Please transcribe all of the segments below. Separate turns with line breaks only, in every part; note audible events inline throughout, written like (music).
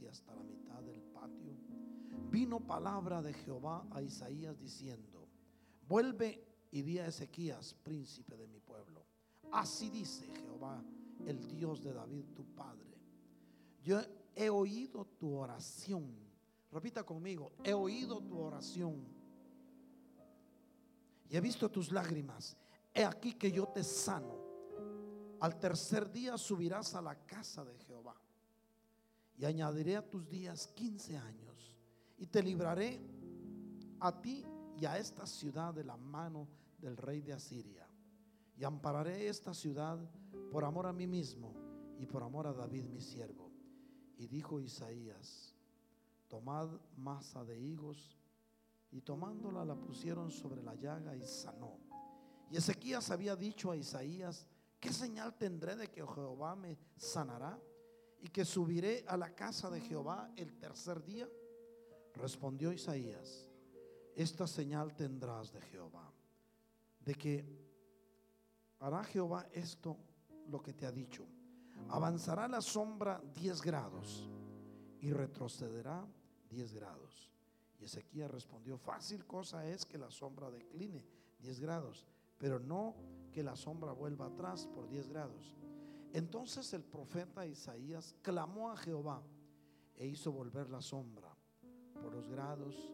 y hasta la mitad del patio, vino palabra de Jehová a Isaías diciendo, vuelve y di a Ezequías, príncipe de mi pueblo. Así dice Jehová, el Dios de David, tu padre. Yo he oído tu oración. Repita conmigo, he oído tu oración. Y he visto tus lágrimas. He aquí que yo te sano. Al tercer día subirás a la casa de Jehová. Y añadiré a tus días 15 años. Y te libraré a ti y a esta ciudad de la mano del rey de Asiria. Y ampararé esta ciudad por amor a mí mismo y por amor a David mi siervo. Y dijo Isaías, tomad masa de higos, y tomándola la pusieron sobre la llaga y sanó. Y Ezequías había dicho a Isaías, ¿qué señal tendré de que Jehová me sanará? Y que subiré a la casa de Jehová el tercer día. Respondió Isaías, esta señal tendrás de Jehová, de que hará Jehová esto lo que te ha dicho. Avanzará la sombra 10 grados y retrocederá 10 grados. Y Ezequiel respondió, fácil cosa es que la sombra decline 10 grados, pero no que la sombra vuelva atrás por 10 grados. Entonces el profeta Isaías clamó a Jehová e hizo volver la sombra por los grados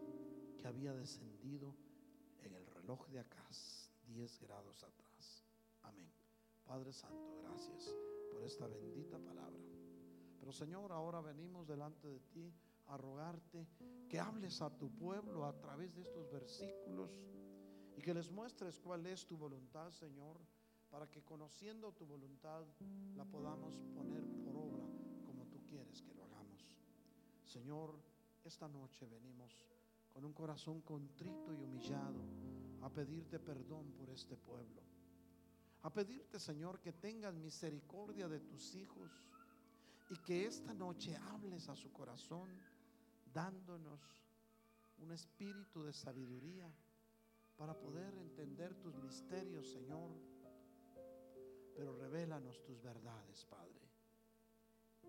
que había descendido en el reloj de Acaz, 10 grados atrás. Amén. Padre Santo, gracias por esta bendita palabra. Pero Señor, ahora venimos delante de ti a rogarte que hables a tu pueblo a través de estos versículos y que les muestres cuál es tu voluntad, Señor, para que conociendo tu voluntad la podamos poner por obra como tú quieres que lo hagamos. Señor, esta noche venimos con un corazón contrito y humillado a pedirte perdón por este pueblo a pedirte, Señor, que tengas misericordia de tus hijos y que esta noche hables a su corazón dándonos un espíritu de sabiduría para poder entender tus misterios, Señor. Pero revélanos tus verdades, Padre,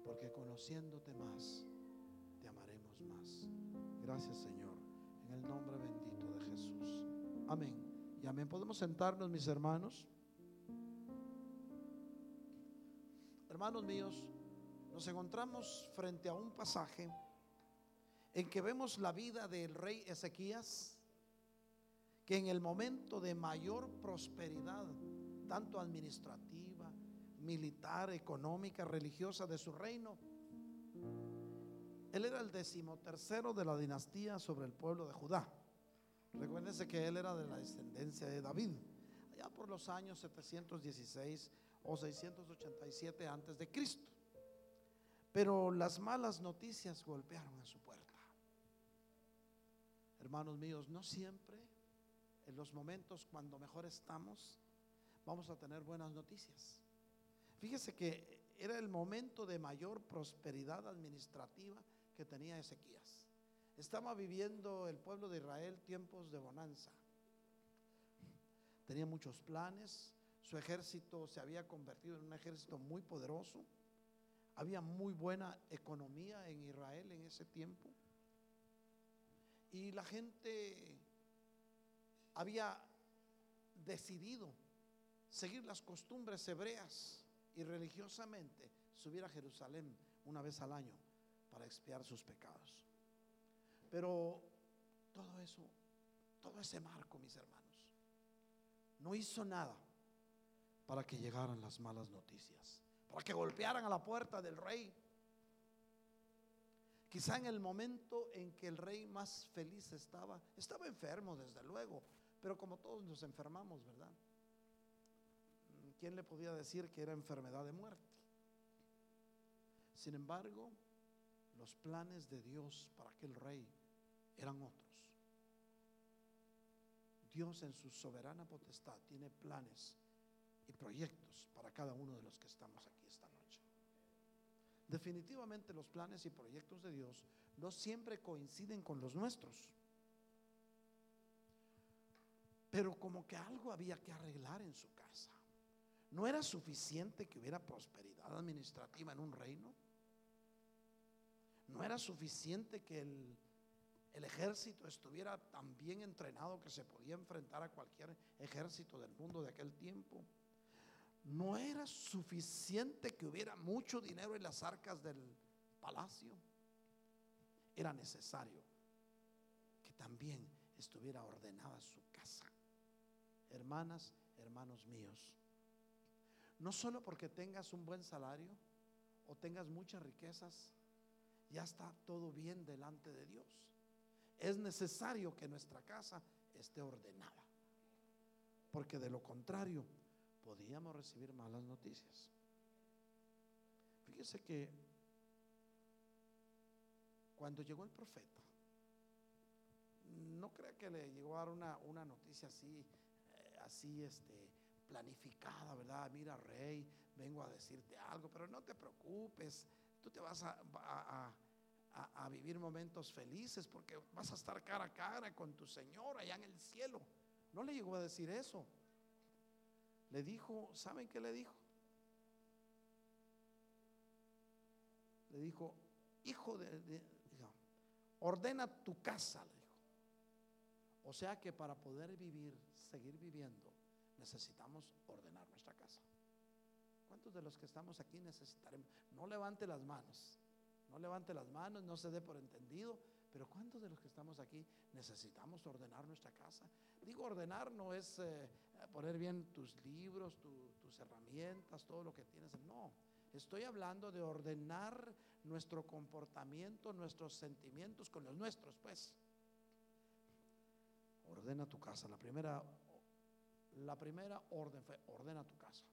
porque conociéndote más, te amaremos más. Gracias, Señor, en el nombre bendito de Jesús. Amén. Y amén. ¿Podemos sentarnos, mis hermanos? hermanos míos, nos encontramos frente a un pasaje en que vemos la vida del rey Ezequías, que en el momento de mayor prosperidad, tanto administrativa, militar, económica, religiosa de su reino, él era el decimotercero de la dinastía sobre el pueblo de Judá. Recuérdense que él era de la descendencia de David. Allá por los años 716 o 687 antes de Cristo. Pero las malas noticias golpearon a su puerta. Hermanos míos, no siempre en los momentos cuando mejor estamos vamos a tener buenas noticias. Fíjese que era el momento de mayor prosperidad administrativa que tenía Ezequías. Estaba viviendo el pueblo de Israel tiempos de bonanza. Tenía muchos planes, su ejército se había convertido en un ejército muy poderoso. Había muy buena economía en Israel en ese tiempo. Y la gente había decidido seguir las costumbres hebreas y religiosamente subir a Jerusalén una vez al año para expiar sus pecados. Pero todo eso, todo ese marco, mis hermanos, no hizo nada para que llegaran las malas noticias, para que golpearan a la puerta del rey. Quizá en el momento en que el rey más feliz estaba, estaba enfermo desde luego, pero como todos nos enfermamos, ¿verdad? ¿Quién le podía decir que era enfermedad de muerte? Sin embargo, los planes de Dios para aquel rey eran otros. Dios en su soberana potestad tiene planes y proyectos para cada uno de los que estamos aquí esta noche. Definitivamente los planes y proyectos de Dios no siempre coinciden con los nuestros. Pero como que algo había que arreglar en su casa. ¿No era suficiente que hubiera prosperidad administrativa en un reino? ¿No era suficiente que el ejército estuviera tan bien entrenado que se podía enfrentar a cualquier ejército del mundo de aquel tiempo. No era suficiente que hubiera mucho dinero en las arcas del palacio. Era necesario que también estuviera ordenada su casa. Hermanas, hermanos míos, no solo porque tengas un buen salario o tengas muchas riquezas, ya está todo bien delante de Dios. Es necesario que nuestra casa esté ordenada, porque de lo contrario podíamos recibir malas noticias. Fíjese que cuando llegó el profeta, no crea que le llegó a dar una, una noticia así, eh, así este, planificada, ¿verdad? Mira, rey, vengo a decirte algo, pero no te preocupes, tú te vas a, a, vivir momentos felices porque vas a estar cara a cara con tu Señor allá en el cielo. No le llegó a decir eso. Le dijo, ¿saben qué le dijo? Le dijo, hijo de, ordena tu casa, le dijo. O sea que para poder vivir, seguir viviendo, necesitamos ordenar nuestra casa. ¿Cuántos de los que estamos aquí necesitaremos? No levante las manos, no levante las manos, no se dé por entendido, pero ¿cuántos de los que estamos aquí necesitamos ordenar nuestra casa? Digo, ordenar no es eh, poner bien tus libros, tus herramientas, todo lo que tienes. No, estoy hablando de ordenar nuestro comportamiento, nuestros sentimientos con los nuestros, pues. Ordena tu casa. La primera, la primera orden fue, ordena tu casa.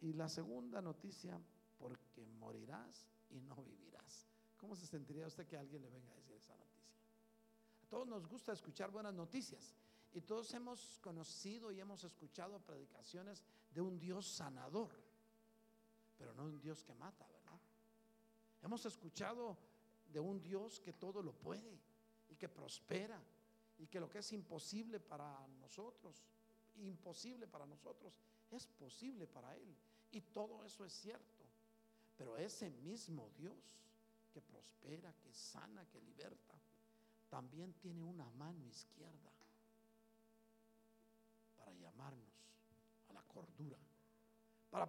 Y la segunda noticia, porque morirás y no vivirás. ¿Cómo se sentiría usted que alguien le venga a decir esa noticia? A todos nos gusta escuchar buenas noticias. Y todos hemos conocido y hemos escuchado predicaciones de un Dios sanador, pero no un Dios que mata, ¿verdad? Hemos escuchado de un Dios que todo lo puede y que prospera y que lo que es imposible para nosotros, imposible para nosotros, es posible para Él. Y todo eso es cierto. Pero ese mismo Dios que prospera, que sana, que liberta, también tiene una mano izquierda para llamarnos a la cordura, para,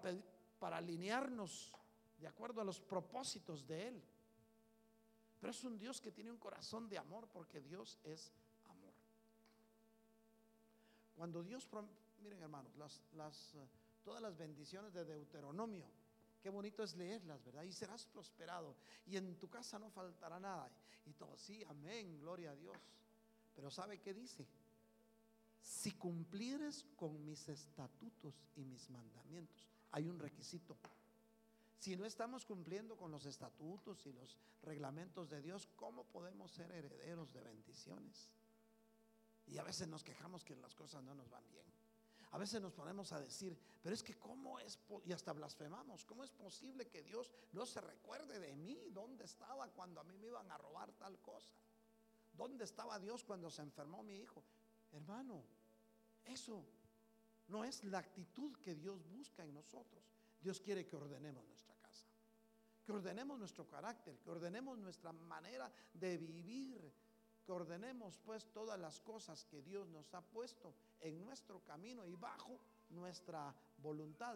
para alinearnos de acuerdo a los propósitos de Él. Pero es un Dios que tiene un corazón de amor porque Dios es. Cuando Dios, miren hermanos, las, las, eh, todas las bendiciones de Deuteronomio, qué bonito es leerlas, ¿verdad? Y serás prosperado y en tu casa no faltará nada. Y todo, sí, amén, gloria a Dios. Pero ¿sabe qué dice? Si cumplieres con mis estatutos y mis mandamientos, hay un requisito. Si no estamos cumpliendo con los estatutos y los reglamentos de Dios, ¿cómo podemos ser herederos de bendiciones? Y a veces nos quejamos que las cosas no nos van bien. A veces nos ponemos a decir, pero es que cómo es, y hasta blasfemamos, ¿cómo es posible que Dios no se recuerde de mí? ¿Dónde estaba cuando a mí me iban a robar tal cosa? ¿Dónde estaba Dios cuando se enfermó mi hijo? Hermano, eso no es la actitud que Dios busca en nosotros. Dios quiere que ordenemos nuestra casa, que ordenemos nuestro carácter, que ordenemos nuestra manera de vivir, que ordenemos pues todas las cosas que Dios nos ha puesto en nuestro camino y bajo nuestra voluntad,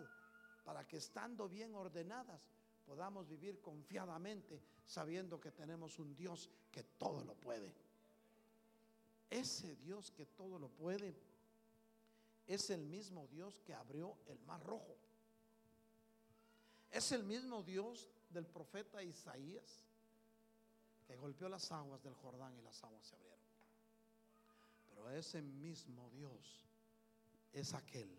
para que estando bien ordenadas podamos vivir confiadamente sabiendo que tenemos un Dios que todo lo puede. Ese Dios que todo lo puede es el mismo Dios que abrió el mar rojo. Es el mismo Dios del profeta Isaías que golpeó las aguas del Jordán y las aguas se abrieron. Pero ese mismo Dios es aquel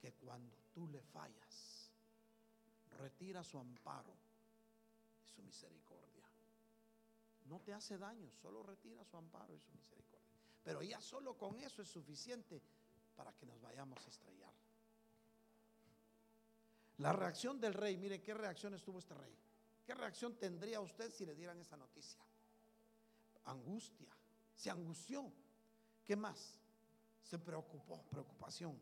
que cuando tú le fallas, retira su amparo y su misericordia. No te hace daño, solo retira su amparo y su misericordia. Pero ya solo con eso es suficiente para que nos vayamos a estrellar. La reacción del rey, mire qué reacciones tuvo este rey. ¿Qué reacción tendría usted si le dieran esa noticia? Angustia, se angustió. ¿Qué más? Se preocupó, preocupación.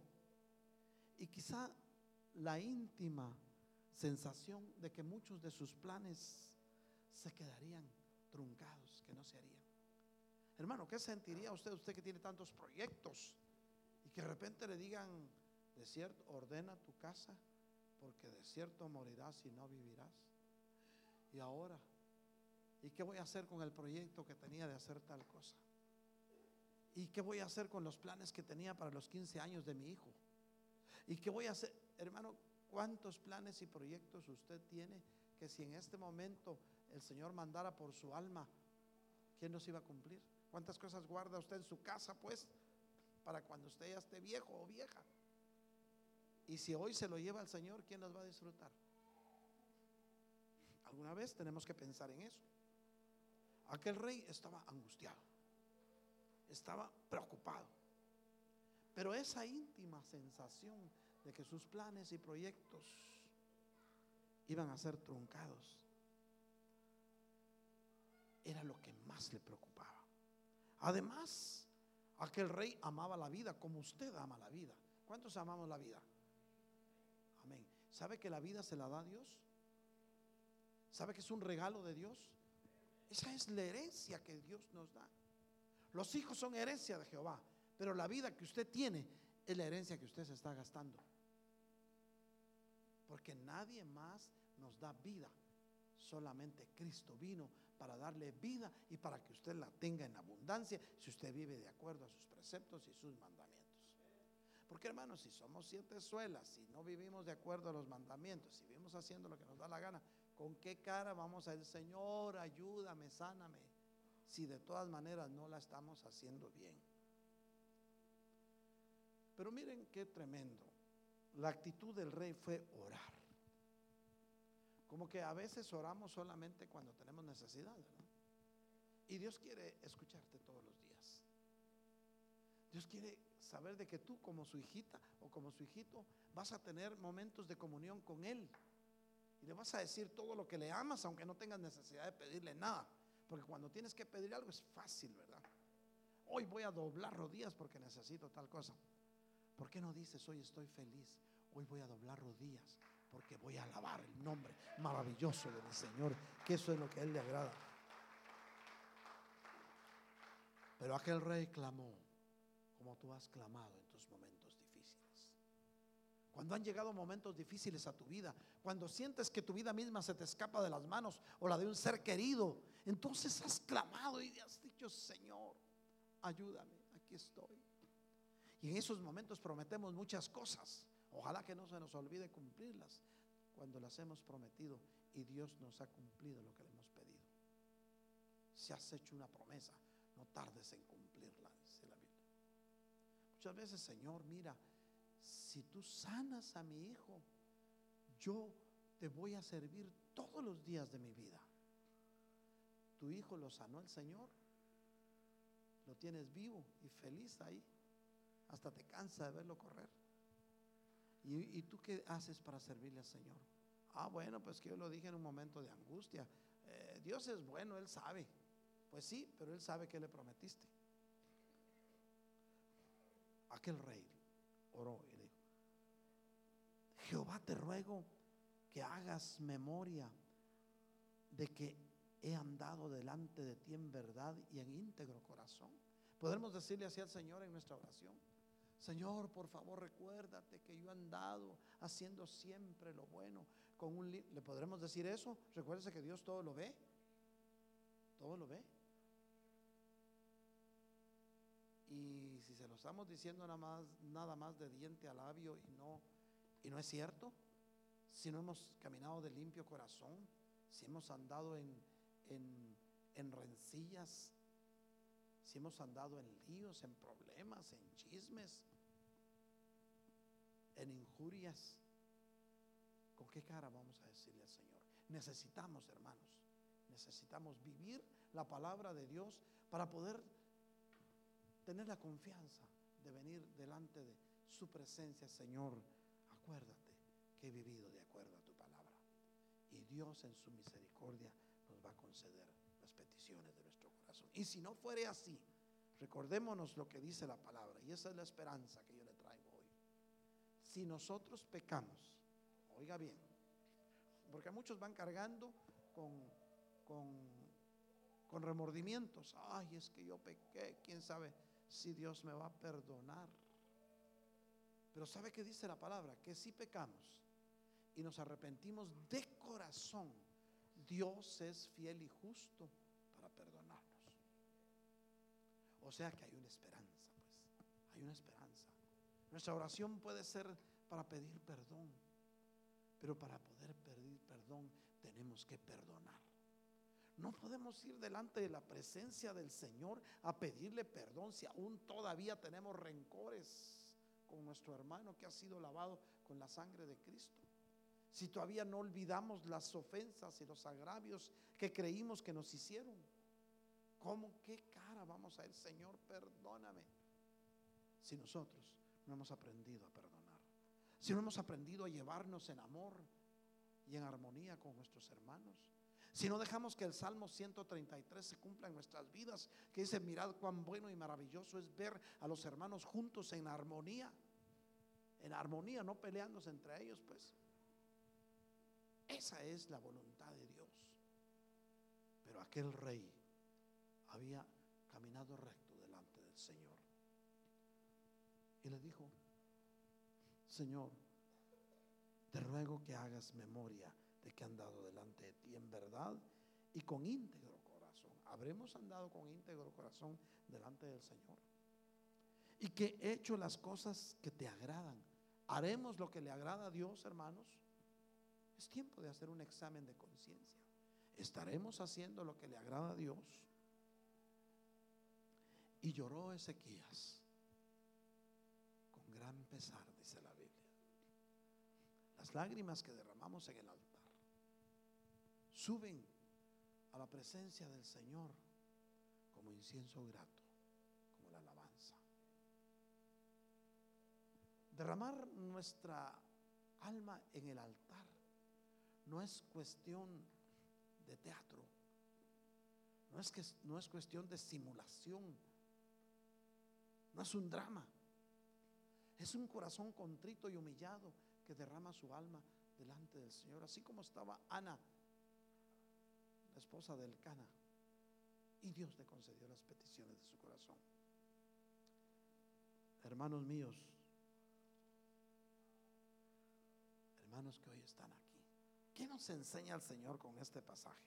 Y quizá la íntima sensación de que muchos de sus planes se quedarían truncados, que no se harían. Hermano, ¿qué sentiría usted, usted que tiene tantos proyectos y que de repente le digan, de cierto, ordena tu casa, porque de cierto morirás y no vivirás? Y ahora, ¿y qué voy a hacer con el proyecto que tenía de hacer tal cosa? ¿Y qué voy a hacer con los planes que tenía para los 15 años de mi hijo? ¿Y qué voy a hacer? Hermano, ¿cuántos planes y proyectos usted tiene que si en este momento el Señor mandara por su alma, ¿quién los iba a cumplir? ¿Cuántas cosas guarda usted en su casa, pues, para cuando usted ya esté viejo o vieja? Y si hoy se lo lleva al Señor, ¿quién las va a disfrutar? Alguna vez tenemos que pensar en eso. Aquel rey estaba angustiado, estaba preocupado. Pero esa íntima sensación de que sus planes y proyectos iban a ser truncados era lo que más le preocupaba. Además, aquel rey amaba la vida como usted ama la vida. ¿Cuántos amamos la vida? Amén. ¿Sabe que la vida se la da Dios? ¿Sabe que es un regalo de Dios? Esa es la herencia que Dios nos da. Los hijos son herencia de Jehová, pero la vida que usted tiene es la herencia que usted se está gastando. Porque nadie más nos da vida. Solamente Cristo vino para darle vida y para que usted la tenga en abundancia si usted vive de acuerdo a sus preceptos y sus mandamientos. Porque hermanos, si somos siete suelas, si no vivimos de acuerdo a los mandamientos, si vivimos haciendo lo que nos da la gana, ¿con qué cara vamos a decir, Señor, ayúdame, sáname? Si de todas maneras no la estamos haciendo bien. Pero miren qué tremendo. La actitud del rey fue orar. Como que a veces oramos solamente cuando tenemos necesidad, Y Dios quiere escucharte todos los días. Dios quiere saber de que tú como su hijita o como su hijito vas a tener momentos de comunión con Él. Y le vas a decir todo lo que le amas, aunque no tengas necesidad de pedirle nada. Porque cuando tienes que pedir algo es fácil, ¿verdad? Hoy voy a doblar rodillas porque necesito tal cosa. ¿Por qué no dices hoy estoy feliz? Hoy voy a doblar rodillas porque voy a alabar el nombre maravilloso de mi Señor, que eso es lo que a Él le agrada. Pero aquel rey clamó como tú has clamado en tus momentos. Cuando han llegado momentos difíciles a tu vida, cuando sientes que tu vida misma se te escapa de las manos o la de un ser querido, entonces has clamado y has dicho, Señor, ayúdame, aquí estoy. Y en esos momentos prometemos muchas cosas. Ojalá que no se nos olvide cumplirlas cuando las hemos prometido y Dios nos ha cumplido lo que le hemos pedido. Si has hecho una promesa, no tardes en cumplirla, dice la Biblia. Muchas veces, Señor, mira, si tú sanas a mi hijo, yo te voy a servir todos los días de mi vida. Tu hijo lo sanó el Señor, lo tienes vivo y feliz ahí, hasta te cansa de verlo correr. ¿Y, tú qué haces para servirle al Señor? Ah, bueno, pues que yo lo dije en un momento de angustia. Eh, Dios es bueno, Él sabe. Pues sí, pero Él sabe que le prometiste. Aquel rey oró y dijo, Jehová te ruego que hagas memoria de que he andado delante de ti en verdad y en íntegro corazón. Podemos decirle así al Señor en nuestra oración. Señor, por favor, recuérdate que yo he andado haciendo siempre lo bueno. Con un ¿Le podremos decir eso? Recuérdese que Dios todo lo ve. Todo lo ve. Y se lo estamos diciendo nada más, nada más de diente a labio y no, y no es cierto, si no hemos caminado de limpio corazón, si hemos andado en, en, en rencillas, si hemos andado en líos, en problemas, en chismes, en injurias, ¿con qué cara vamos a decirle al Señor? Necesitamos, hermanos, necesitamos vivir la palabra de Dios para poder tener la confianza de venir delante de su presencia, Señor. Acuérdate que he vivido de acuerdo a tu palabra. Y Dios en su misericordia nos va a conceder las peticiones de nuestro corazón. Y si no fuere así, recordémonos lo que dice la palabra. Y esa es la esperanza que yo le traigo hoy. Si nosotros pecamos, oiga bien, porque muchos van cargando con, con, con remordimientos. Ay, es que yo pequé, quién sabe si Dios me va a perdonar. Pero ¿sabe qué dice la palabra? Que si pecamos y nos arrepentimos de corazón, Dios es fiel y justo para perdonarnos. O sea que hay una esperanza, pues, hay una esperanza. Nuestra oración puede ser para pedir perdón, pero para poder pedir perdón tenemos que perdonar. No podemos ir delante de la presencia del Señor a pedirle perdón si aún todavía tenemos rencores con nuestro hermano que ha sido lavado con la sangre de Cristo. Si todavía no olvidamos las ofensas y los agravios que creímos que nos hicieron. ¿Cómo qué cara vamos a el Señor? Perdóname. Si nosotros no hemos aprendido a perdonar. Si no hemos aprendido a llevarnos en amor y en armonía con nuestros hermanos. Si no dejamos que el Salmo 133 se cumpla en nuestras vidas, que dice, mirad cuán bueno y maravilloso es ver a los hermanos juntos en armonía. En armonía, no peleándose entre ellos, pues. Esa es la voluntad de Dios. Pero aquel rey había caminado recto delante del Señor. Y le dijo, Señor, te ruego que hagas memoria que han andado delante de ti en verdad y con íntegro corazón. Habremos andado con íntegro corazón delante del Señor. Y que he hecho las cosas que te agradan. ¿Haremos lo que le agrada a Dios, hermanos? Es tiempo de hacer un examen de conciencia. ¿Estaremos haciendo lo que le agrada a Dios? Y lloró Ezequías con gran pesar, dice la Biblia. Las lágrimas que derramamos en el altar suben a la presencia del Señor como incienso grato, como la alabanza. Derramar nuestra alma en el altar no es cuestión de teatro, no es, que, no es cuestión de simulación, no es un drama, es un corazón contrito y humillado que derrama su alma delante del Señor, así como estaba Ana esposa del Cana. Y Dios le concedió las peticiones de su corazón. Hermanos míos, hermanos que hoy están aquí, ¿qué nos enseña el Señor con este pasaje?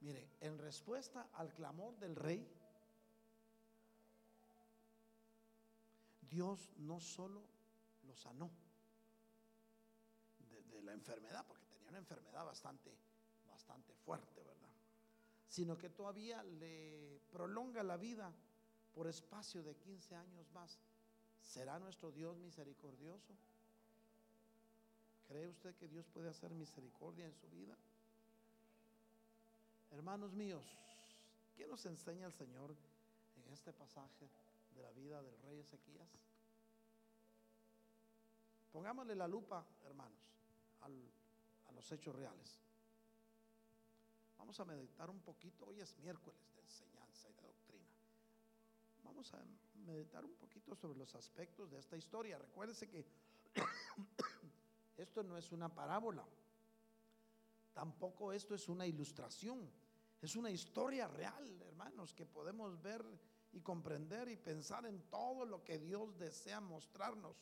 Mire, en respuesta al clamor del rey, Dios no solo lo sanó de, de la enfermedad, porque una enfermedad bastante, bastante fuerte, ¿verdad? Sino que todavía le prolonga la vida por espacio de 15 años más. ¿Será nuestro Dios misericordioso? ¿Cree usted que Dios puede hacer misericordia en su vida? Hermanos míos, ¿qué nos enseña el Señor en este pasaje de la vida del rey Ezequías? Pongámosle la lupa, hermanos, al los hechos reales. Vamos a meditar un poquito, hoy es miércoles de enseñanza y de doctrina. Vamos a meditar un poquito sobre los aspectos de esta historia. Recuérdese que (coughs) esto no es una parábola, tampoco esto es una ilustración, es una historia real, hermanos, que podemos ver y comprender y pensar en todo lo que Dios desea mostrarnos.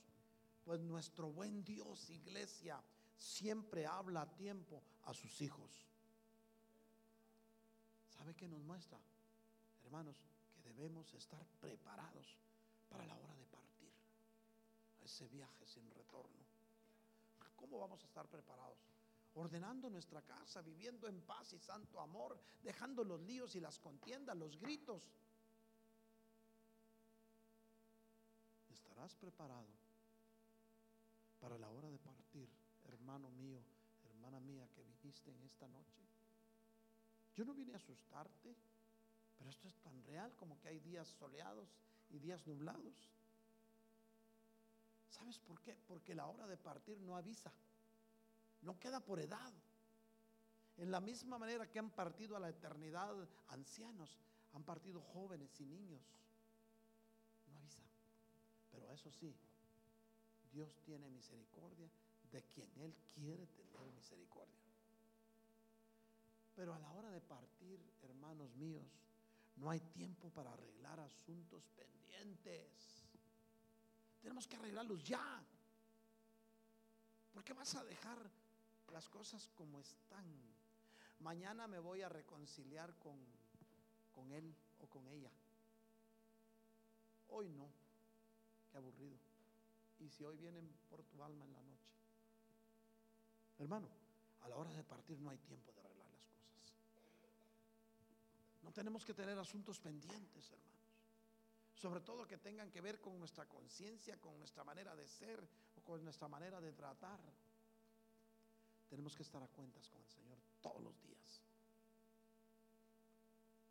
Pues nuestro buen Dios, iglesia, siempre habla a tiempo a sus hijos. ¿Sabe qué nos muestra? Hermanos, que debemos estar preparados para la hora de partir a ese viaje sin retorno. ¿Cómo vamos a estar preparados? Ordenando nuestra casa, viviendo en paz y santo amor, dejando los líos y las contiendas, los gritos. ¿Estarás preparado para la hora de partir? Hermano mío, hermana mía que viniste en esta noche. Yo no vine a asustarte, pero esto es tan real como que hay días soleados y días nublados. ¿Sabes por qué? Porque la hora de partir no avisa, no queda por edad. En la misma manera que han partido a la eternidad ancianos, han partido jóvenes y niños. No avisa. Pero eso sí, Dios tiene misericordia de quien Él quiere tener misericordia. Pero a la hora de partir, hermanos míos, no hay tiempo para arreglar asuntos pendientes. Tenemos que arreglarlos ya. ¿Por qué vas a dejar las cosas como están? Mañana me voy a reconciliar con, con él o con ella. Hoy no. Qué aburrido. Y si hoy vienen por tu alma en la noche. Hermano, a la hora de partir no hay tiempo de arreglar las cosas. No tenemos que tener asuntos pendientes, hermanos. Sobre todo que tengan que ver con nuestra conciencia, con nuestra manera de ser o con nuestra manera de tratar. Tenemos que estar a cuentas con el Señor todos los días.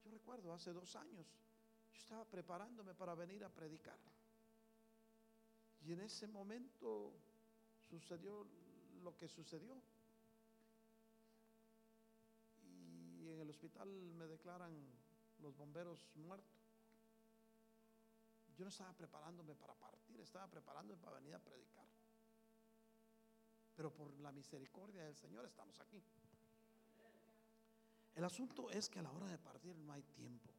Yo recuerdo hace dos años, yo estaba preparándome para venir a predicar. Y en ese momento sucedió lo que sucedió. Y en el hospital me declaran los bomberos muertos. Yo no estaba preparándome para partir, estaba preparándome para venir a predicar. Pero por la misericordia del Señor estamos aquí. El asunto es que a la hora de partir no hay tiempo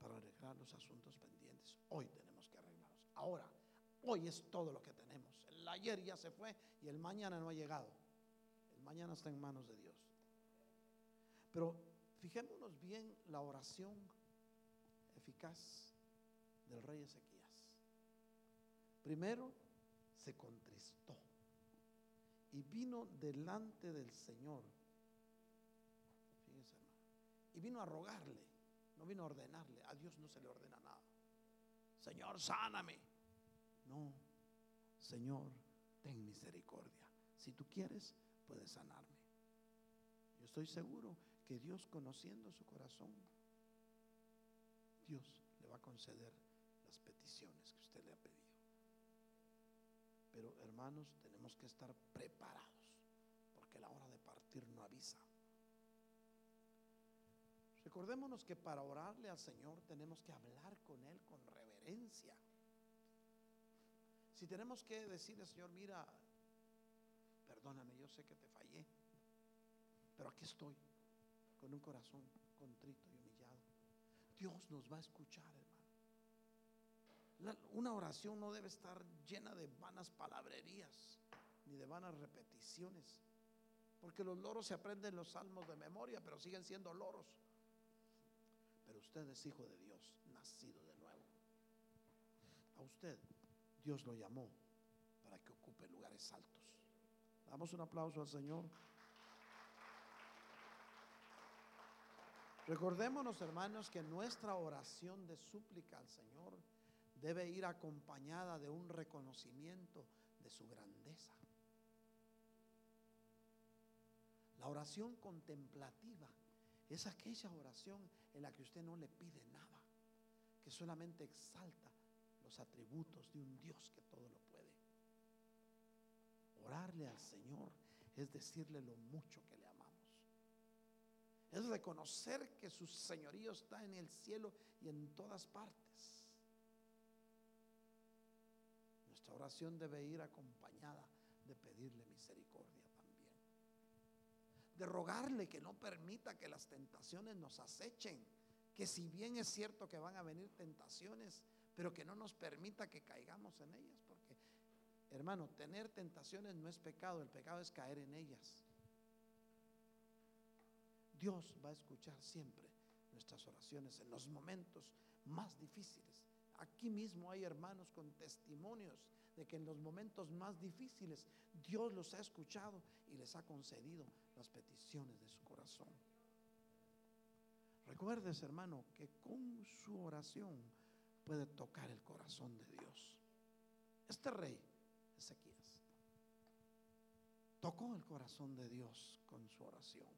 para arreglar los asuntos pendientes. Hoy tenemos que arreglarlos. Ahora, hoy es todo lo que tenemos. Ayer ya se fue y el mañana no ha llegado. El mañana está en manos de Dios. Pero fijémonos bien la oración eficaz del rey Ezequiel. Primero se contristó y vino delante del Señor. Fíjense, hermano. Y vino a rogarle, no vino a ordenarle. A Dios no se le ordena nada. Señor, sáname. No, Señor, ten misericordia. Si tú quieres, puedes sanarme. Yo estoy seguro que Dios, conociendo su corazón, Dios le va a conceder las peticiones que usted le ha pedido. Pero hermanos, tenemos que estar preparados, porque la hora de partir no avisa. Recordémonos que para orarle al Señor tenemos que hablar con Él con reverencia. Si tenemos que decirle, Señor, mira, perdóname, yo sé que te fallé, pero aquí estoy, con un corazón contrito y humillado. Dios nos va a escuchar, hermano una oración no debe estar llena de vanas palabrerías ni de vanas repeticiones. Porque los loros se aprenden los salmos de memoria, pero siguen siendo loros. Pero usted es hijo de Dios, nacido de nuevo. A usted Dios lo llamó para que ocupe lugares altos. Damos un aplauso al Señor. Recordémonos, hermanos, que nuestra oración de súplica al Señor debe ir acompañada de un reconocimiento de su grandeza. La oración contemplativa es aquella oración en la que usted no le pide nada, que solamente exalta los atributos de un Dios que todo lo puede. Orarle al Señor es decirle lo mucho que le amamos. Es reconocer que su señorío está en el cielo y en todas partes. Nuestra oración debe ir acompañada de pedirle misericordia también. De rogarle que no permita que las tentaciones nos acechen. Que si bien es cierto que van a venir tentaciones, pero que no nos permita que caigamos en ellas. Porque, hermano, tener tentaciones no es pecado, el pecado es caer en ellas. Dios va a escuchar siempre nuestras oraciones en los momentos más difíciles. Aquí mismo hay hermanos con testimonios de que en los momentos más difíciles Dios los ha escuchado y les ha concedido las peticiones de su corazón. Recuerdes, hermano, que con su oración puede tocar el corazón de Dios. Este rey, Ezequías, tocó el corazón de Dios con su oración.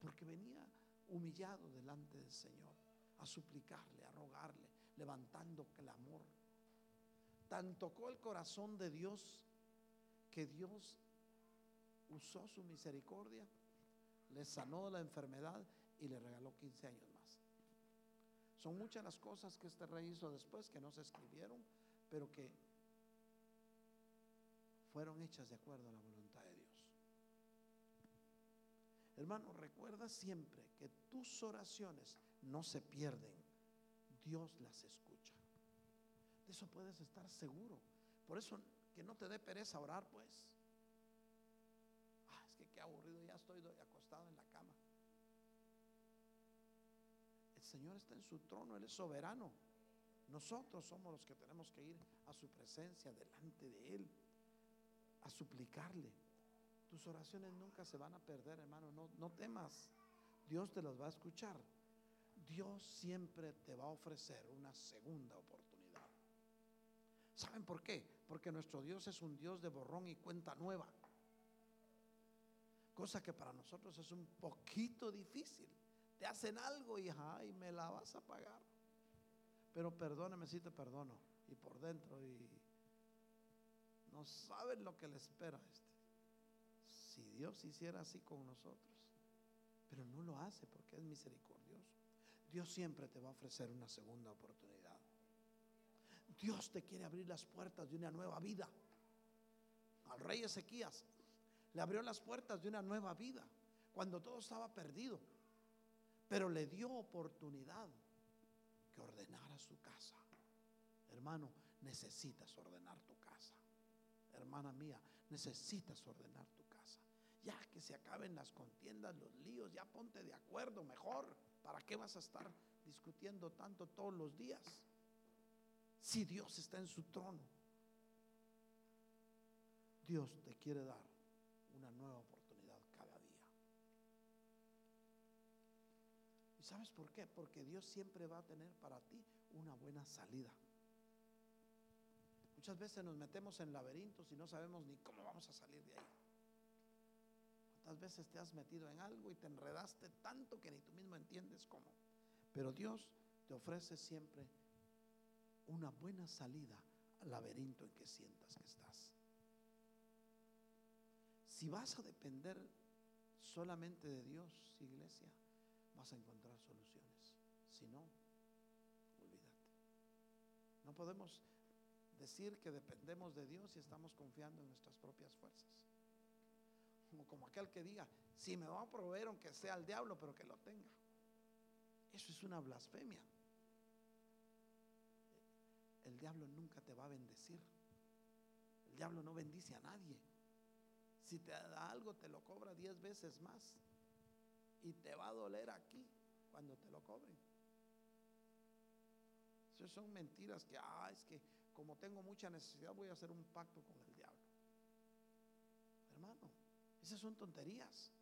Porque venía humillado delante del Señor a suplicarle, a rogarle, levantando clamor. Tan tocó el corazón de Dios que Dios usó su misericordia, le sanó la enfermedad y le regaló 15 años más. Son muchas las cosas que este rey hizo después que no se escribieron, pero que fueron hechas de acuerdo a la voluntad de Dios. Hermano, recuerda siempre que tus oraciones no se pierden. Dios las escucha. De eso puedes estar seguro. Por eso que no te dé pereza orar, pues. Señor está en su trono, Él es soberano. Nosotros somos los que tenemos que ir a su presencia, delante de Él, a suplicarle. Tus oraciones nunca se van a perder, hermano. No, no temas. Dios te las va a escuchar. Dios siempre te va a ofrecer una segunda oportunidad. ¿Saben por qué? Porque nuestro Dios es un Dios de borrón y cuenta nueva. Cosa que para nosotros es un poquito difícil. Hacen algo y me la vas a pagar. Pero perdóname si te perdono. Y por dentro y no saben lo que le espera a este. Si Dios hiciera así con nosotros. Pero no lo hace porque es misericordioso. Dios siempre te va a ofrecer una segunda oportunidad. Dios te quiere abrir las puertas de una nueva vida. Al rey Ezequías le abrió las puertas de una nueva vida cuando todo estaba perdido. Pero le dio oportunidad que ordenara su casa. Hermano, necesitas ordenar tu casa. Hermana mía, necesitas ordenar tu casa. Ya que se acaben las contiendas, los líos, ya ponte de acuerdo mejor. ¿Para qué vas a estar discutiendo tanto todos los días? Si Dios está en su trono, Dios te quiere dar una nueva oportunidad sabes por qué? Porque Dios siempre va a tener para ti una buena salida. Muchas veces nos metemos en laberintos y no sabemos ni cómo vamos a salir de ahí. ¿Cuántas veces te has metido en algo y te enredaste tanto que ni tú mismo entiendes cómo? Pero Dios te ofrece siempre una buena salida al laberinto en que sientas que estás. Si vas a depender solamente de Dios, iglesia, vas a encontrar soluciones. Si no, olvídate. No podemos decir que dependemos de Dios y estamos confiando en nuestras propias fuerzas. Como, como aquel que diga, si me va a proveer aunque sea el diablo, pero que lo tenga. Eso es una blasfemia. El diablo nunca te va a bendecir. El diablo no bendice a nadie. Si te da algo, te lo cobra diez veces más. Y te va a doler aquí cuando te lo cobren. Esas son mentiras que, ah, es que como tengo mucha necesidad, voy a hacer un pacto con el diablo. Hermano, esas son tonterías.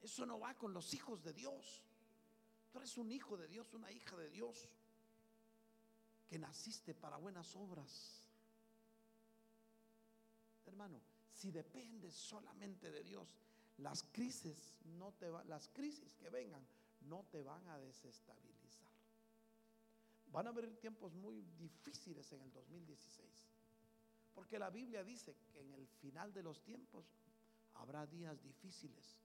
Eso no va con los hijos de Dios. Tú eres un hijo de Dios, una hija de Dios, que naciste para buenas obras. Hermano, si dependes solamente de Dios, las crisis no te va, las crisis que vengan no te van a desestabilizar. Van a haber tiempos muy difíciles en el 2016. Porque la Biblia dice que en el final de los tiempos habrá días difíciles.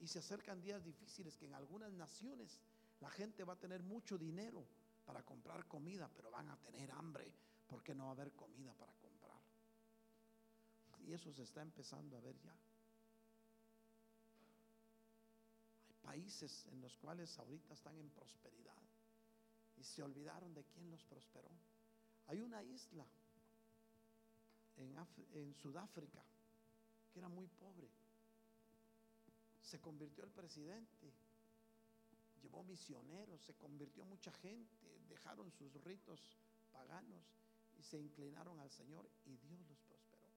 Y se acercan días difíciles que en algunas naciones la gente va a tener mucho dinero para comprar comida, pero van a tener hambre porque no va a haber comida para comprar. Y eso se está empezando a ver ya. Países en los cuales ahorita están en prosperidad y se olvidaron de quién los prosperó. Hay una isla en, Sudáfrica que era muy pobre. Se convirtió el presidente, llevó misioneros, se convirtió mucha gente, dejaron sus ritos paganos y se inclinaron al Señor y Dios los prosperó.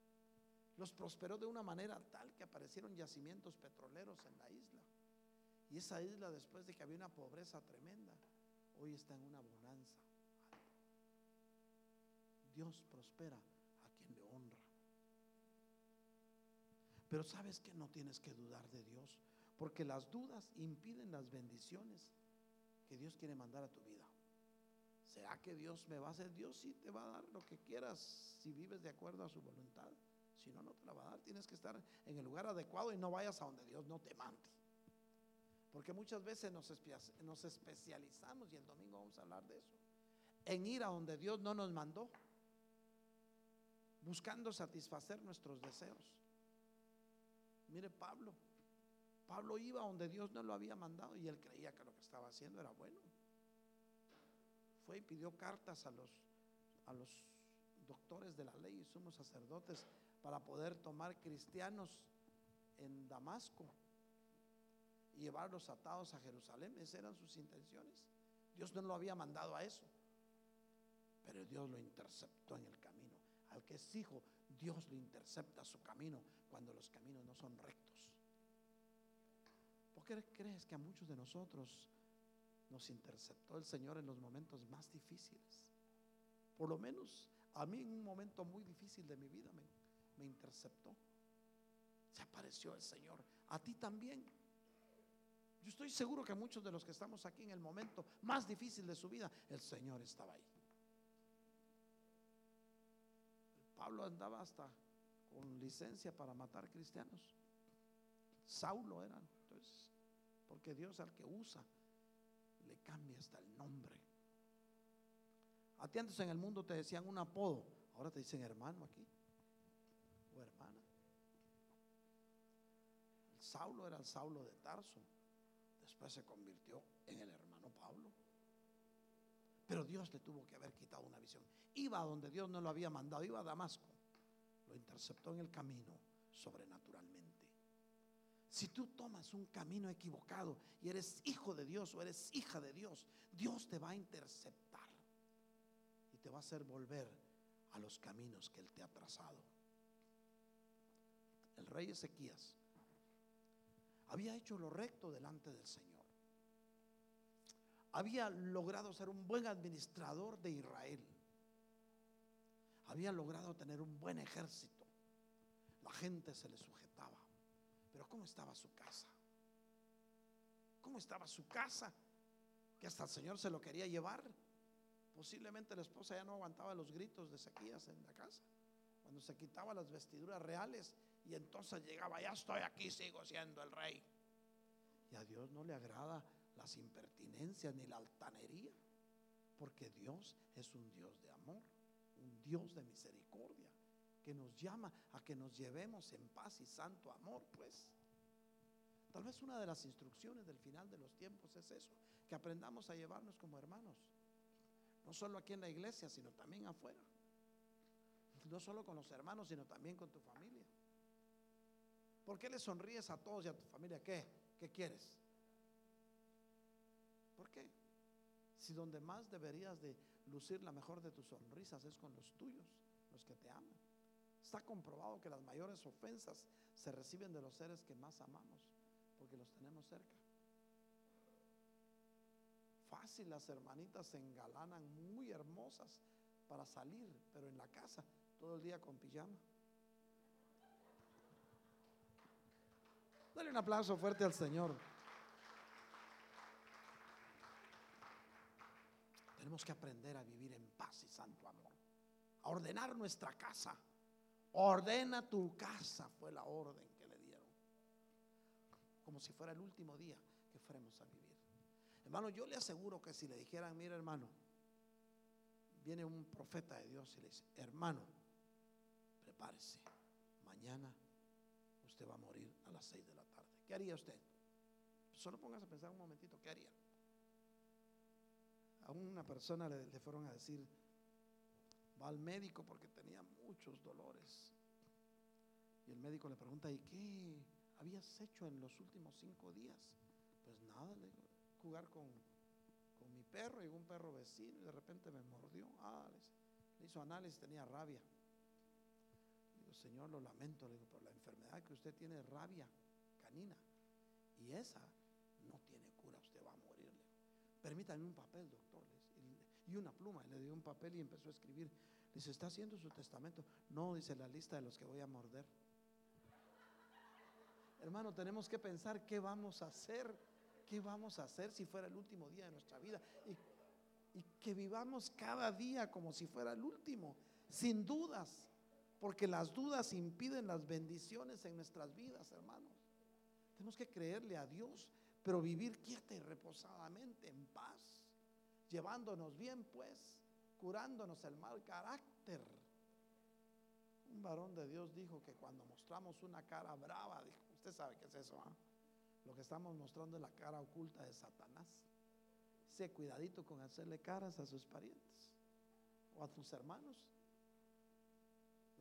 Los prosperó de una manera tal que aparecieron yacimientos petroleros en la isla. Y esa isla, después de que había una pobreza tremenda, hoy está en una bonanza. Dios prospera a quien le honra. Pero sabes que no tienes que dudar de Dios, porque las dudas impiden las bendiciones que Dios quiere mandar a tu vida. ¿Será que Dios me va a hacer? Dios sí te va a dar lo que quieras si vives de acuerdo a su voluntad. Si no, no te la va a dar. Tienes que estar en el lugar adecuado y no vayas a donde Dios no te mande. Porque muchas veces nos, especializamos, y el domingo vamos a hablar de eso, en ir a donde Dios no nos mandó, buscando satisfacer nuestros deseos. Mire Pablo, Pablo iba donde Dios no lo había mandado y él creía que lo que estaba haciendo era bueno. Fue y pidió cartas a los, a los doctores de la ley y sumos sacerdotes para poder tomar cristianos en Damasco y llevarlos atados a Jerusalén. Esas eran sus intenciones. Dios no lo había mandado a eso. Pero Dios lo interceptó en el camino. Al que es hijo, Dios le intercepta su camino cuando los caminos no son rectos. ¿Por qué crees que a muchos de nosotros nos interceptó el Señor en los momentos más difíciles? Por lo menos a mí en un momento muy difícil de mi vida me, me interceptó. Se apareció el Señor. A ti también. Yo estoy seguro que muchos de los que estamos aquí en el momento más difícil de su vida, el Señor estaba ahí. Pablo andaba hasta con licencia para matar cristianos. Saulo era. Entonces, porque Dios al que usa le cambia hasta el nombre. A ti antes en el mundo te decían un apodo, ahora te dicen hermano aquí o hermana. El Saulo era el Saulo de Tarso. Después se convirtió en el hermano Pablo. Pero Dios le tuvo que haber quitado una visión. Iba a donde Dios no lo había mandado, iba a Damasco. Lo interceptó en el camino sobrenaturalmente. Si tú tomas un camino equivocado y eres hijo de Dios o eres hija de Dios, Dios te va a interceptar y te va a hacer volver a los caminos que Él te ha trazado. El rey Ezequías había hecho lo recto delante del Señor había logrado ser un buen administrador de Israel. Había logrado tener un buen ejército. La gente se le sujetaba. Pero ¿cómo estaba su casa? ¿Cómo estaba su casa? Que hasta el Señor se lo quería llevar. Posiblemente la esposa ya no aguantaba los gritos de sequías en la casa. Cuando se quitaba las vestiduras reales y entonces llegaba, ya estoy aquí, sigo siendo el rey. Y a Dios no le agrada las impertinencias ni la altanería, porque Dios es un Dios de amor, un Dios de misericordia, que nos llama a que nos llevemos en paz y santo amor, pues. Tal vez una de las instrucciones del final de los tiempos es eso, que aprendamos a llevarnos como hermanos, no solo aquí en la iglesia, sino también afuera. No solo con los hermanos, sino también con tu familia. ¿Por qué le sonríes a todos y a tu familia? ¿Qué? ¿Qué quieres? ¿Por qué? Si donde más deberías de lucir la mejor de tus sonrisas es con los tuyos, los que te aman. Está comprobado que las mayores ofensas se reciben de los seres que más amamos, porque los tenemos cerca. Fácil, las hermanitas se engalanan muy hermosas para salir, pero en la casa todo el día con pijama. Dale un aplauso fuerte al Señor. Tenemos que aprender a vivir en paz y santo amor. A ordenar nuestra casa. Ordena tu casa, fue la orden que le dieron. Como si fuera el último día que fuéramos a vivir. Hermano, yo le aseguro que si le dijeran, mira hermano, viene un profeta de Dios y le dice, hermano, prepárese, mañana usted va a morir a las seis de la tarde. ¿Qué haría usted? Solo póngase a pensar un momentito, ¿qué haría? a una persona le, fueron a decir, va al médico porque tenía muchos dolores. Y el médico le pregunta, ¿y qué habías hecho en los últimos cinco días? Pues nada, le jugar con, con mi perro y un perro vecino y de repente me mordió. Ah, le, hizo análisis, tenía rabia. Le digo, Señor, lo lamento, le digo, por la enfermedad que usted tiene rabia Y esa no tiene cura, usted va a morir. Permítame un papel, doctor y una pluma. le dio un papel y empezó a escribir. Dice, ¿está haciendo su testamento? No, dice la lista de los que voy a morder. Hermano, tenemos que pensar qué vamos a hacer, qué vamos a hacer si fuera el último día de nuestra vida. Y, y que vivamos cada día como si fuera el último, sin dudas, porque las dudas impiden las bendiciones en nuestras vidas, hermanos. Tenemos que creerle a Dios, pero vivir quieta y reposadamente, en paz llevándonos bien pues, curándonos el mal carácter. Un varón de Dios dijo que cuando mostramos una cara brava, dijo, usted sabe qué es eso, ¿ah? Lo que estamos mostrando es la cara oculta de Satanás. Sé cuidadito con hacerle caras a sus parientes o a tus hermanos.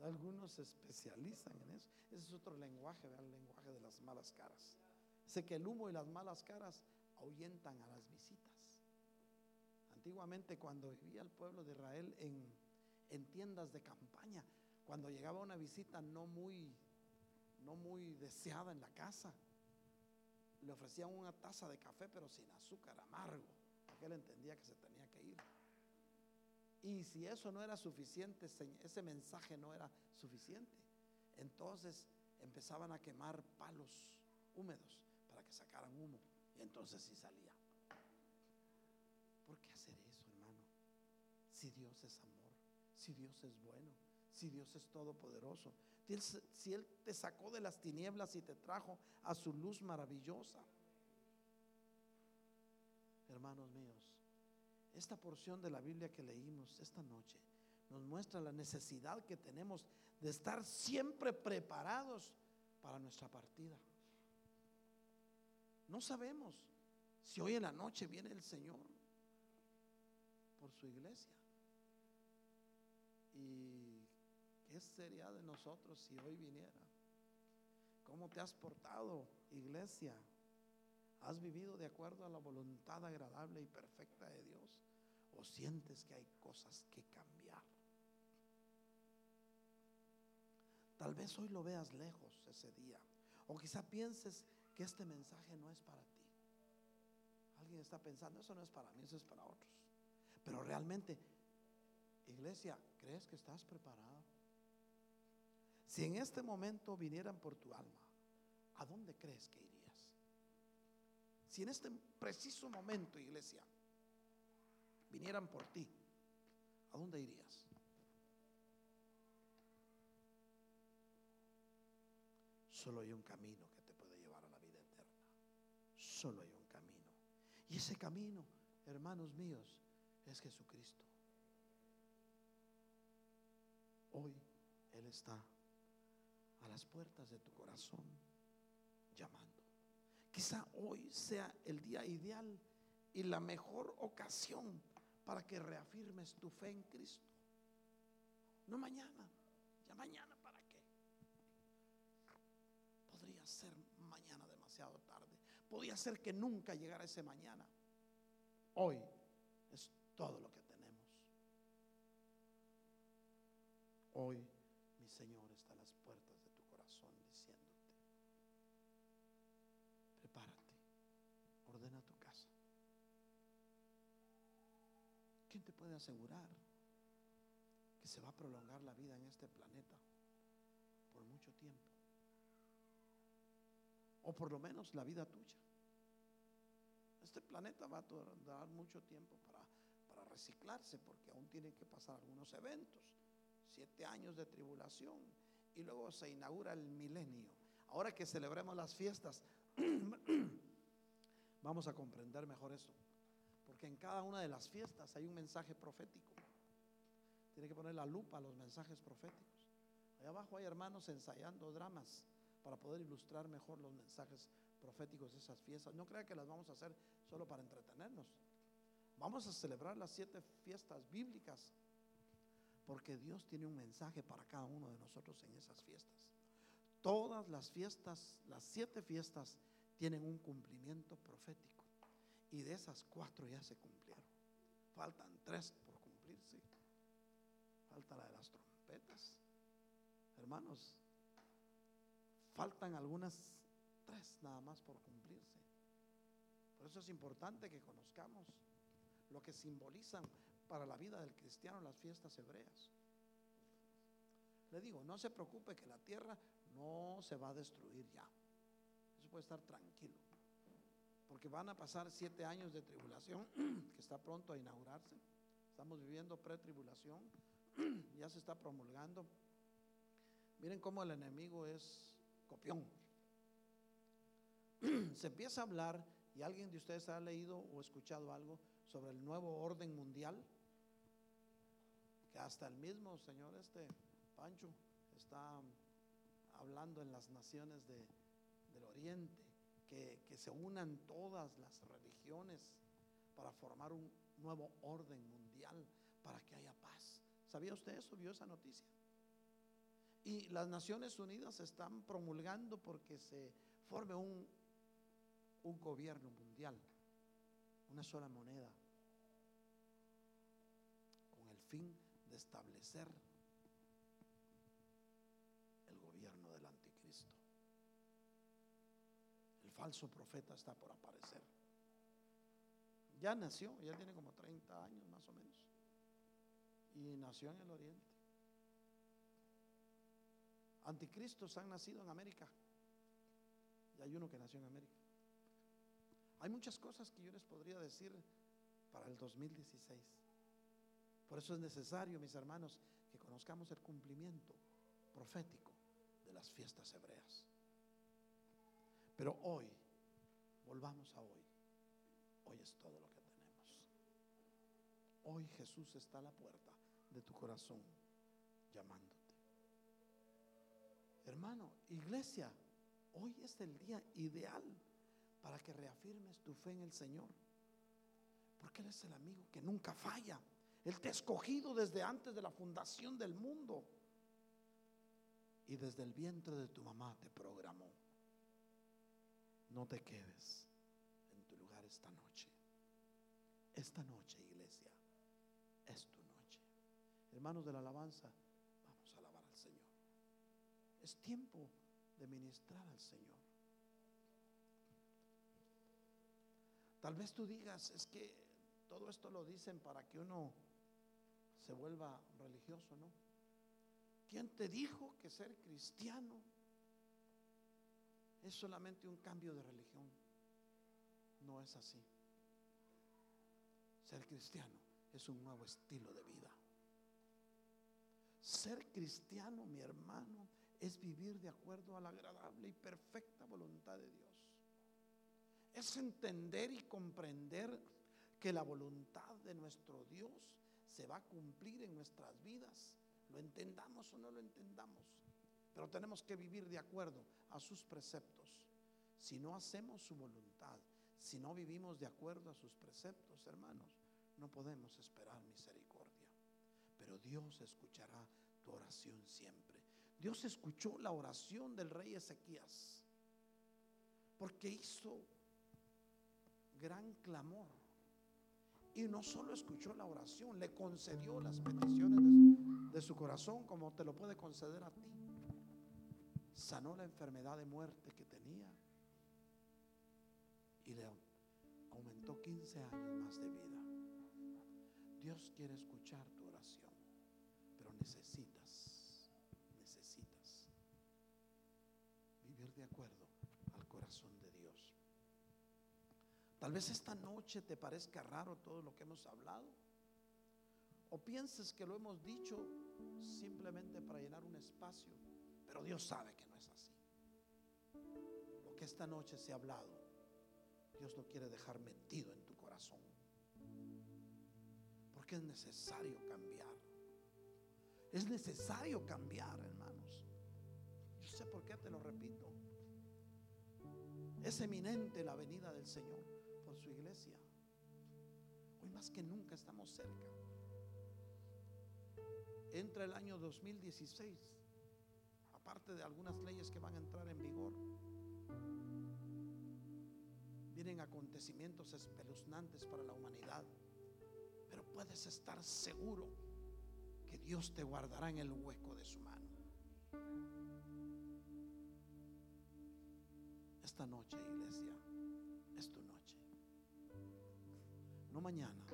Algunos se especializan en eso. Ese es otro lenguaje, el lenguaje de las malas caras. Sé que el humo y las malas caras ahuyentan a las visitas. Antiguamente cuando vivía el pueblo de Israel en, en tiendas de campaña, cuando llegaba una visita no muy, no muy deseada en la casa, le ofrecían una taza de café pero sin azúcar, amargo, él entendía que se tenía. Y si eso no era suficiente, ese mensaje no era suficiente, entonces empezaban a quemar palos húmedos para que sacaran humo. Y entonces sí salía. ¿Por qué hacer eso, hermano? Si Dios es amor, si Dios es bueno, si Dios es todopoderoso, si Él te sacó de las tinieblas y te trajo a su luz maravillosa. Hermanos míos, esta porción de la Biblia que leímos esta noche nos muestra la necesidad que tenemos de estar siempre preparados para nuestra partida. No sabemos si hoy en la noche viene el Señor por su iglesia. ¿Y qué sería de nosotros si hoy viniera? ¿Cómo te has portado, iglesia? ¿Has vivido de acuerdo a la voluntad agradable y perfecta de Dios? ¿O sientes que hay cosas que cambiar? Tal vez hoy lo veas lejos ese día. O quizá pienses que este mensaje no es para ti. Alguien está pensando, eso no es para mí, eso es para otros. Pero realmente, iglesia, ¿crees que estás preparado? Si en este momento vinieran por tu alma, ¿a dónde crees que irías? Si en este preciso momento, iglesia, vinieran por ti, ¿a dónde irías? Solo hay un camino que te puede llevar a la vida eterna. Solo hay un camino. Y ese camino, hermanos míos, es Jesucristo. Hoy Él está a las puertas de tu corazón llamando. Quizá hoy sea el día ideal y la mejor ocasión para que reafirmes tu fe en Cristo. No mañana, ya mañana, ¿para qué? Podría ser mañana demasiado tarde. Podría ser que nunca llegara ese mañana. Hoy es todo lo que tenemos. Hoy asegurar que se va a prolongar la vida en este planeta por mucho tiempo? O por lo menos la vida tuya. Este planeta va a dar mucho tiempo para reciclarse porque aún tienen que pasar algunos eventos. Siete años de tribulación y luego se inaugura el milenio. Ahora que celebremos las fiestas, (clears throat) vamos a comprender mejor eso. Porque en cada una de las fiestas hay un mensaje profético. Tiene que poner la lupa a los mensajes proféticos. Allá abajo hay hermanos ensayando dramas para poder ilustrar mejor los mensajes proféticos de esas fiestas. No crea que las vamos a hacer solo para entretenernos. Vamos a celebrar las siete fiestas bíblicas porque Dios tiene un mensaje para cada uno de nosotros en esas fiestas. Todas las fiestas, las siete fiestas, tienen un cumplimiento profético. Y de esas cuatro ya se cumplieron. Faltan tres por cumplirse. Falta la de las trompetas. Hermanos, faltan algunas tres nada más por cumplirse. Por eso es importante que conozcamos lo que simbolizan para la vida del cristiano las fiestas hebreas. Le digo, no se preocupe que la tierra no se va a destruir ya. Eso puede estar tranquilo. Porque van a pasar siete años de tribulación (clears throat) que está pronto a inaugurarse. Estamos viviendo pretribulación. (clears throat) ya se está promulgando. Miren cómo el enemigo es copión. (clears throat) se empieza a hablar y alguien de ustedes ha leído o escuchado algo sobre el nuevo orden mundial, que hasta el mismo señor este Pancho está hablando en las naciones del oriente que, que se unan todas las religiones para formar un nuevo orden mundial, para que haya paz. ¿Sabía usted eso? ¿Vio esa noticia? Y las Naciones Unidas están promulgando porque se forme un, un gobierno mundial, una sola moneda, con el fin de establecer falso profeta está por aparecer. Ya nació, ya tiene como 30 años más o menos. Y nació en el oriente. Anticristos han nacido en América. Y hay uno que nació en América. Hay muchas cosas que yo les podría decir para el 2016. Por eso es necesario, mis hermanos, que conozcamos el cumplimiento profético de las fiestas hebreas. Pero hoy, volvamos a hoy. Hoy es todo lo que tenemos. Hoy Jesús está a la puerta de tu corazón llamándote. Hermano, iglesia, hoy es el día ideal para que reafirmes tu fe en el Señor. Porque Él es el amigo que nunca falla. Él te ha escogido desde antes de la fundación del mundo. Y desde el vientre de tu mamá te programó. No te quedes en tu lugar esta noche. Esta noche, iglesia, es tu noche. Hermanos de la alabanza, vamos a alabar al Señor. Es tiempo de ministrar al Señor. Tal vez tú digas, es que todo esto lo dicen para que uno se vuelva religioso, ¿no? ¿Quién te dijo que ser cristiano es solamente un cambio de religión? No es así. Ser cristiano es un nuevo estilo de vida. Ser cristiano, mi hermano, es vivir de acuerdo a la agradable y perfecta voluntad de Dios. Es entender y comprender que la voluntad de nuestro Dios se va a cumplir en nuestras vidas, lo entendamos o no lo entendamos. Pero tenemos que vivir de acuerdo a sus preceptos. Si no hacemos su voluntad, si no vivimos de acuerdo a sus preceptos, hermanos, no podemos esperar misericordia. Pero Dios escuchará tu oración siempre. Dios escuchó la oración del rey Ezequías porque hizo gran clamor. Y no solo escuchó la oración, le concedió las peticiones de, de, su corazón como te lo puede conceder a ti. Sanó la enfermedad de muerte que tenía y le aumentó 15 años más de vida. Dios quiere escuchar tu oración, pero necesitas, necesitas vivir de acuerdo al corazón de Dios. Tal vez esta noche te parezca raro todo lo que hemos hablado. O pienses que lo hemos dicho simplemente para llenar un espacio. Pero Dios sabe que esta noche se ha hablado, Dios lo quiere dejar metido en tu corazón. Porque es necesario cambiar. Es necesario cambiar, hermanos. Yo sé por qué te lo repito. Es eminente la venida del Señor por su iglesia. Hoy más que nunca estamos cerca. Entra el año 2016, aparte de algunas leyes que van a entrar en vigor, vienen acontecimientos espeluznantes para la humanidad. Pero puedes estar seguro que Dios te guardará en el hueco de su mano. Esta noche, iglesia, es tu noche. No mañana.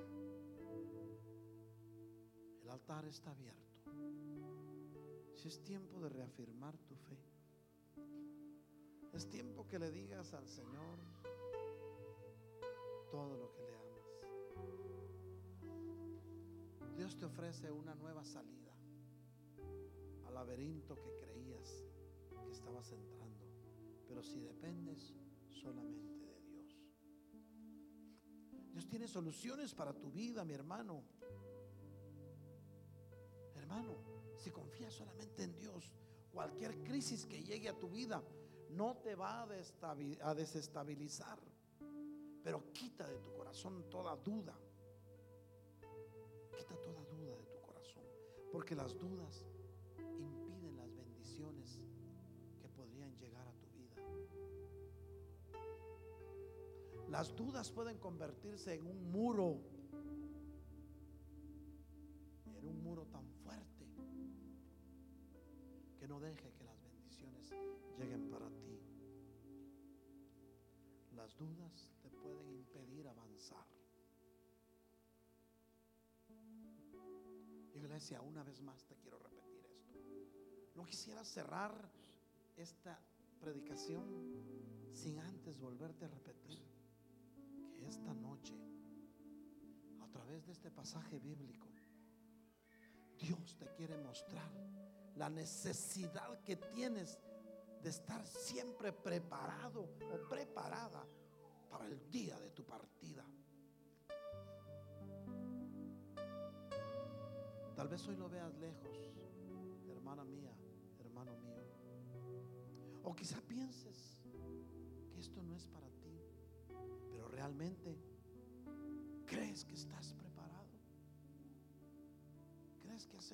El altar está abierto. Si es tiempo de reafirmar tu fe. Es tiempo que le digas al Señor todo lo que le amas. Dios te ofrece una nueva salida al laberinto que creías que estabas entrando. Pero si dependes solamente de Dios. Dios tiene soluciones para tu vida, mi hermano. Hermano, si confías solamente en Dios, cualquier crisis que llegue a tu vida no te va a desestabilizar, pero quita de tu corazón toda duda. Quita toda duda de tu corazón, porque las dudas impiden las bendiciones que podrían llegar a tu vida. Las dudas pueden convertirse en un muro, en un muro tan fuerte que no deje que las bendiciones lleguen para ti. Las dudas Iglesia, una vez más te quiero repetir esto. No quisiera cerrar esta predicación sin antes volverte a repetir que esta noche, a través de este pasaje bíblico, Dios te quiere mostrar la necesidad que tienes de estar siempre preparado o preparada para el día de tu partida. Tal vez hoy lo veas lejos, hermana mía, hermano mío. O quizá pienses que esto no es para ti, pero realmente crees que estás preparado. ¿Crees que